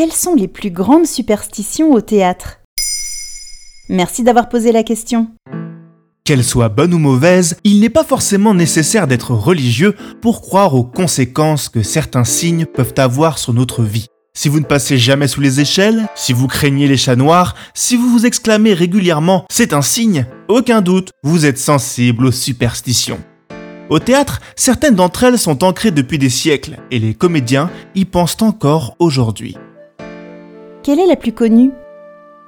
Quelles sont les plus grandes superstitions au théâtre? Merci d'avoir posé la question. Qu'elle soit bonne ou mauvaise, il n'est pas forcément nécessaire d'être religieux pour croire aux conséquences que certains signes peuvent avoir sur notre vie. Si vous ne passez jamais sous les échelles, si vous craignez les chats noirs, si vous vous exclamez régulièrement c'est un signe, aucun doute, vous êtes sensible aux superstitions. Au théâtre, certaines d'entre elles sont ancrées depuis des siècles et les comédiens y pensent encore aujourd'hui. Quelle est la plus connue?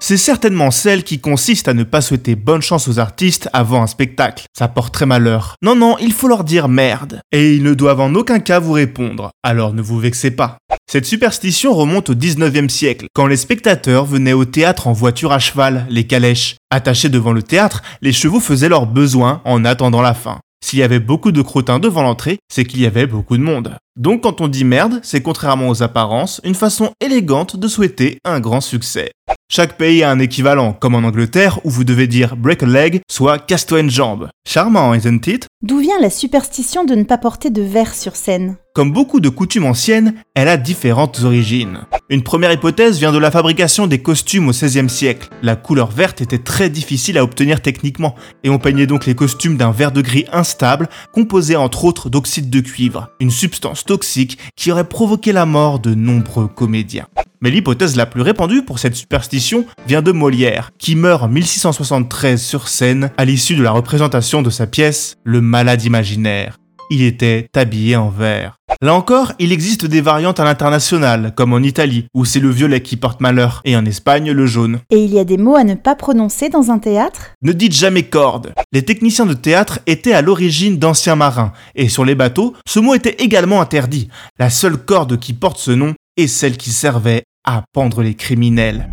C'est certainement celle qui consiste à ne pas souhaiter bonne chance aux artistes avant un spectacle. Ça porte très malheur. Non, non, il faut leur dire merde. Et ils ne doivent en aucun cas vous répondre. Alors ne vous vexez pas. Cette superstition remonte au 19e siècle, quand les spectateurs venaient au théâtre en voiture à cheval, les calèches. Attachés devant le théâtre, les chevaux faisaient leurs besoins en attendant la fin. S'il y avait beaucoup de crottins devant l'entrée, c'est qu'il y avait beaucoup de monde. Donc quand on dit merde, c'est contrairement aux apparences, une façon élégante de souhaiter un grand succès. Chaque pays a un équivalent, comme en Angleterre où vous devez dire break a leg, soit casse-toi une jambe. Charmant, isn't it? D'où vient la superstition de ne pas porter de verre sur scène? Comme beaucoup de coutumes anciennes, elle a différentes origines. Une première hypothèse vient de la fabrication des costumes au XVIe siècle. La couleur verte était très difficile à obtenir techniquement, et on peignait donc les costumes d'un vert de gris instable, composé entre autres d'oxyde de cuivre, une substance toxique qui aurait provoqué la mort de nombreux comédiens. Mais l'hypothèse la plus répandue pour cette superstition vient de Molière, qui meurt en 1673 sur scène à l'issue de la représentation de sa pièce Le Malade imaginaire. Il était habillé en vert. Là encore, il existe des variantes à l'international, comme en Italie, où c'est le violet qui porte malheur, et en Espagne le jaune. Et il y a des mots à ne pas prononcer dans un théâtre? Ne dites jamais corde. Les techniciens de théâtre étaient à l'origine d'anciens marins, et sur les bateaux, ce mot était également interdit. La seule corde qui porte ce nom est celle qui servait à pendre les criminels.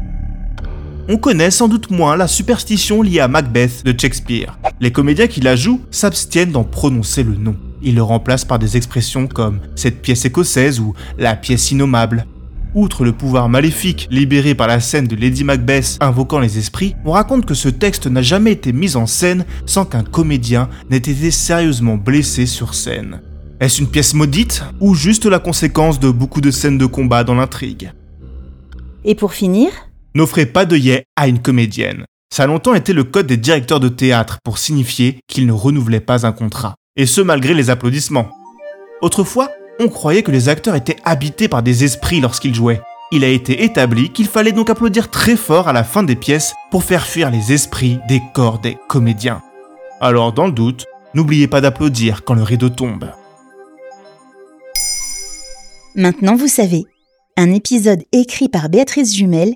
On connaît sans doute moins la superstition liée à Macbeth de Shakespeare. Les comédiens qui la jouent s'abstiennent d'en prononcer le nom. Ils le remplacent par des expressions comme cette pièce écossaise ou la pièce innommable. Outre le pouvoir maléfique libéré par la scène de Lady Macbeth invoquant les esprits, on raconte que ce texte n'a jamais été mis en scène sans qu'un comédien n'ait été sérieusement blessé sur scène. Est-ce une pièce maudite ou juste la conséquence de beaucoup de scènes de combat dans l'intrigue? Et pour finir, N'offrez pas d'œillet à une comédienne. Ça a longtemps été le code des directeurs de théâtre pour signifier qu'ils ne renouvelaient pas un contrat. Et ce malgré les applaudissements. Autrefois, on croyait que les acteurs étaient habités par des esprits lorsqu'ils jouaient. Il a été établi qu'il fallait donc applaudir très fort à la fin des pièces pour faire fuir les esprits des corps des comédiens. Alors dans le doute, n'oubliez pas d'applaudir quand le rideau tombe. maintenant vous savez. Un épisode écrit par Béatrice Jumel